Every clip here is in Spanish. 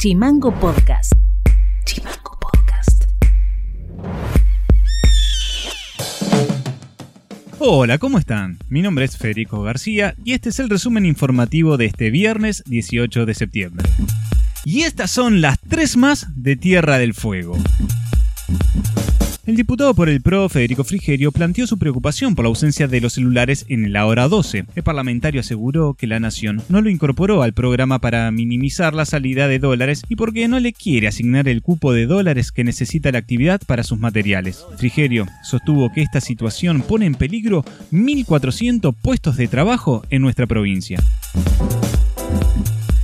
Chimango Podcast. Chimango Podcast. Hola, ¿cómo están? Mi nombre es Federico García y este es el resumen informativo de este viernes 18 de septiembre. Y estas son las tres más de Tierra del Fuego. El diputado por el PRO, Federico Frigerio, planteó su preocupación por la ausencia de los celulares en la hora 12. El parlamentario aseguró que la nación no lo incorporó al programa para minimizar la salida de dólares y porque no le quiere asignar el cupo de dólares que necesita la actividad para sus materiales. Frigerio sostuvo que esta situación pone en peligro 1.400 puestos de trabajo en nuestra provincia.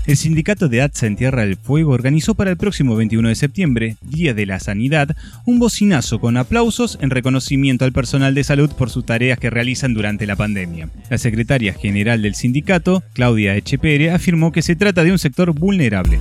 El sindicato de ATSA en Tierra del Fuego organizó para el próximo 21 de septiembre, Día de la Sanidad, un bocinazo con aplausos en reconocimiento al personal de salud por sus tareas que realizan durante la pandemia. La secretaria general del sindicato, Claudia Echepere, afirmó que se trata de un sector vulnerable.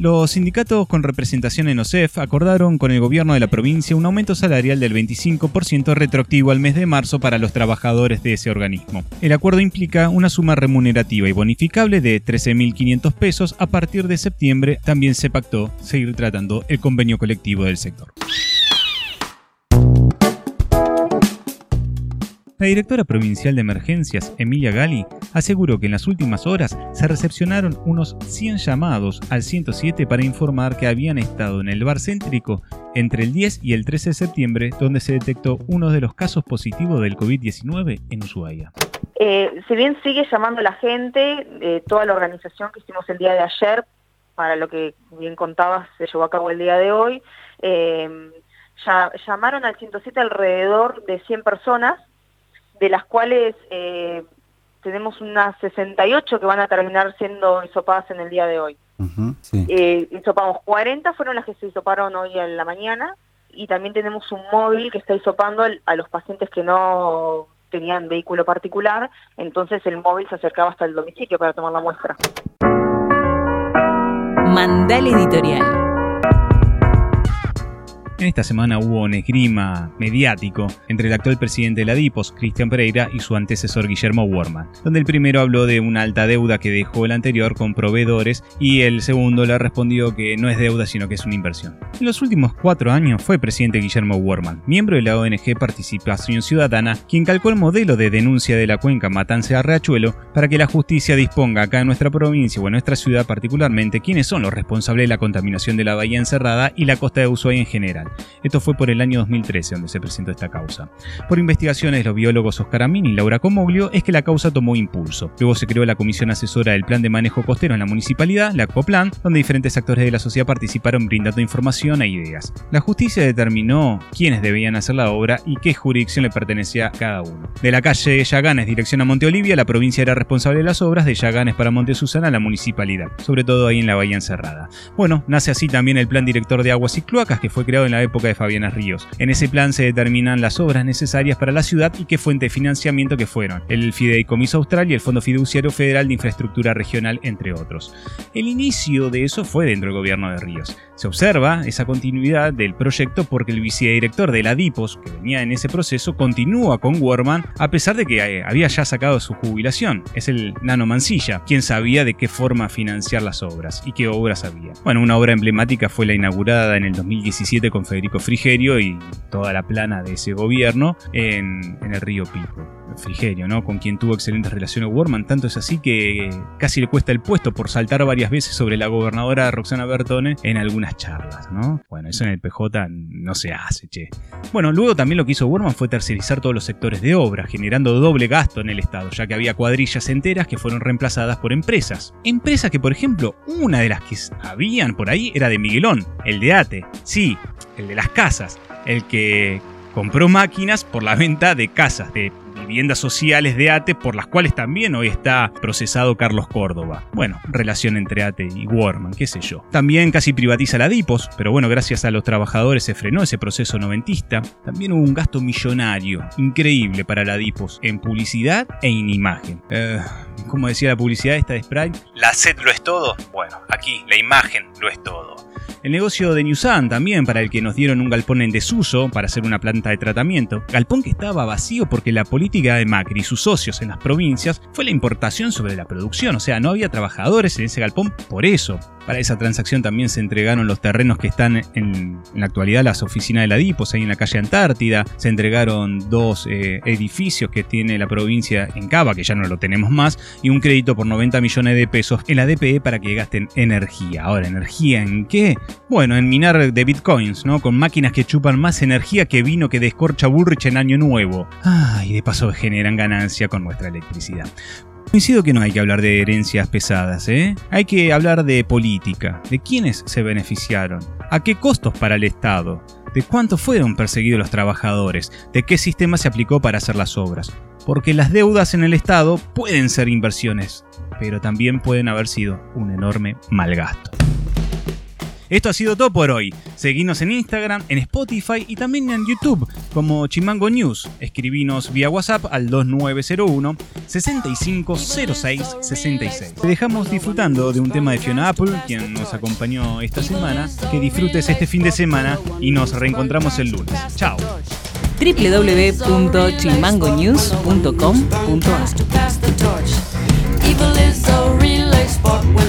Los sindicatos con representación en OSEF acordaron con el gobierno de la provincia un aumento salarial del 25% retroactivo al mes de marzo para los trabajadores de ese organismo. El acuerdo implica una suma remunerativa y bonificable de 13.500 pesos a partir de septiembre. También se pactó seguir tratando el convenio colectivo del sector. La directora provincial de emergencias, Emilia Gali, aseguró que en las últimas horas se recepcionaron unos 100 llamados al 107 para informar que habían estado en el bar céntrico entre el 10 y el 13 de septiembre, donde se detectó uno de los casos positivos del COVID-19 en Ushuaia. Eh, si bien sigue llamando la gente, eh, toda la organización que hicimos el día de ayer, para lo que bien contabas, se llevó a cabo el día de hoy, eh, ya, llamaron al 107 alrededor de 100 personas, de las cuales eh, tenemos unas 68 que van a terminar siendo hisopadas en el día de hoy. eh, hisopamos 40, fueron las que se hisoparon hoy en la mañana, y también tenemos un móvil que está hisopando a los pacientes que no tenían vehículo particular, entonces el móvil se acercaba hasta el domicilio para tomar la muestra. Mandal Editorial. En esta semana hubo un esgrima mediático entre el actual presidente de la DIPOS, Cristian Pereira, y su antecesor Guillermo Worman, donde el primero habló de una alta deuda que dejó el anterior con proveedores y el segundo le respondió que no es deuda sino que es una inversión. En los últimos cuatro años fue presidente Guillermo Worman, miembro de la ONG Participación Ciudadana, quien calcó el modelo de denuncia de la cuenca Matanza Riachuelo para que la justicia disponga acá en nuestra provincia o en nuestra ciudad particularmente quiénes son los responsables de la contaminación de la bahía encerrada y la costa de Ushuaia en general. Esto fue por el año 2013 donde se presentó esta causa. Por investigaciones de los biólogos Oscar Amin y Laura Comoglio es que la causa tomó impulso. Luego se creó la Comisión Asesora del Plan de Manejo Costero en la municipalidad, la COPLAN, donde diferentes actores de la sociedad participaron brindando información e ideas. La justicia determinó quiénes debían hacer la obra y qué jurisdicción le pertenecía a cada uno. De la calle Yaganes dirección a Monte Olivia, la provincia era responsable de las obras, de Yaganes para Monte Susana la municipalidad, sobre todo ahí en la Bahía Encerrada. Bueno, nace así también el Plan Director de Aguas y Cloacas que fue creado en la época de Fabiana Ríos. En ese plan se determinan las obras necesarias para la ciudad y qué fuente de financiamiento que fueron, el Fideicomiso Austral y el Fondo Fiduciario Federal de Infraestructura Regional, entre otros. El inicio de eso fue dentro del gobierno de Ríos. Se observa esa continuidad del proyecto porque el vicedirector de la DIPOS, que venía en ese proceso, continúa con Worman a pesar de que eh, había ya sacado su jubilación. Es el Nano Mancilla, quien sabía de qué forma financiar las obras y qué obras había. Bueno, una obra emblemática fue la inaugurada en el 2017 con Federico Frigerio y toda la plana de ese gobierno en, en el río Pico. Frigerio, ¿no? Con quien tuvo excelentes relaciones Worman, tanto es así que casi le cuesta el puesto por saltar varias veces sobre la gobernadora Roxana Bertone en algunas charlas, ¿no? Bueno, eso en el PJ no se hace, che. Bueno, luego también lo que hizo Worman fue tercerizar todos los sectores de obra, generando doble gasto en el Estado, ya que había cuadrillas enteras que fueron reemplazadas por empresas. Empresas que, por ejemplo, una de las que habían por ahí era de Miguelón, el de ATE. Sí, el de las casas, el que compró máquinas por la venta de casas, de viviendas sociales de ATE por las cuales también hoy está procesado Carlos Córdoba. Bueno, relación entre ATE y Warman, qué sé yo. También casi privatiza la DIPOS, pero bueno, gracias a los trabajadores se frenó ese proceso noventista. También hubo un gasto millonario, increíble para la DIPOS, en publicidad e en imagen. Eh, como decía la publicidad esta de Sprite, la sed lo es todo. Bueno, aquí la imagen lo es todo. El negocio de Newsan también, para el que nos dieron un galpón en desuso para hacer una planta de tratamiento. Galpón que estaba vacío porque la política de Macri y sus socios en las provincias fue la importación sobre la producción, o sea, no había trabajadores en ese galpón por eso. Para esa transacción también se entregaron los terrenos que están en, la actualidad las oficinas de la DIPOS, ahí en la calle Antártida. Se entregaron dos eh, edificios que tiene la provincia en Cava, que ya no lo tenemos más, y un crédito por 90 millones de pesos en la DPE para que gasten energía. Ahora, ¿energía en qué? Bueno, en minar de bitcoins, ¿no? Con máquinas que chupan más energía que vino que descorcha Bullrich en Año Nuevo. Ah, y de paso generan ganancia con nuestra electricidad. Coincido que no hay que hablar de herencias pesadas, ¿eh? Hay que hablar de política, de quiénes se beneficiaron, a qué costos para el Estado, de cuánto fueron perseguidos los trabajadores, de qué sistema se aplicó para hacer las obras. Porque las deudas en el Estado pueden ser inversiones, pero también pueden haber sido un enorme malgasto. Esto ha sido todo por hoy. Seguinos en Instagram, en Spotify y también en YouTube como Chimango News. Escribinos vía WhatsApp al 2901 650666. Te dejamos disfrutando de un tema de Fiona Apple, quien nos acompañó esta semana. Que disfrutes este fin de semana y nos reencontramos el lunes. Chao resent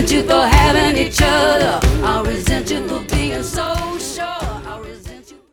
resent you for having each other. I resent you for being so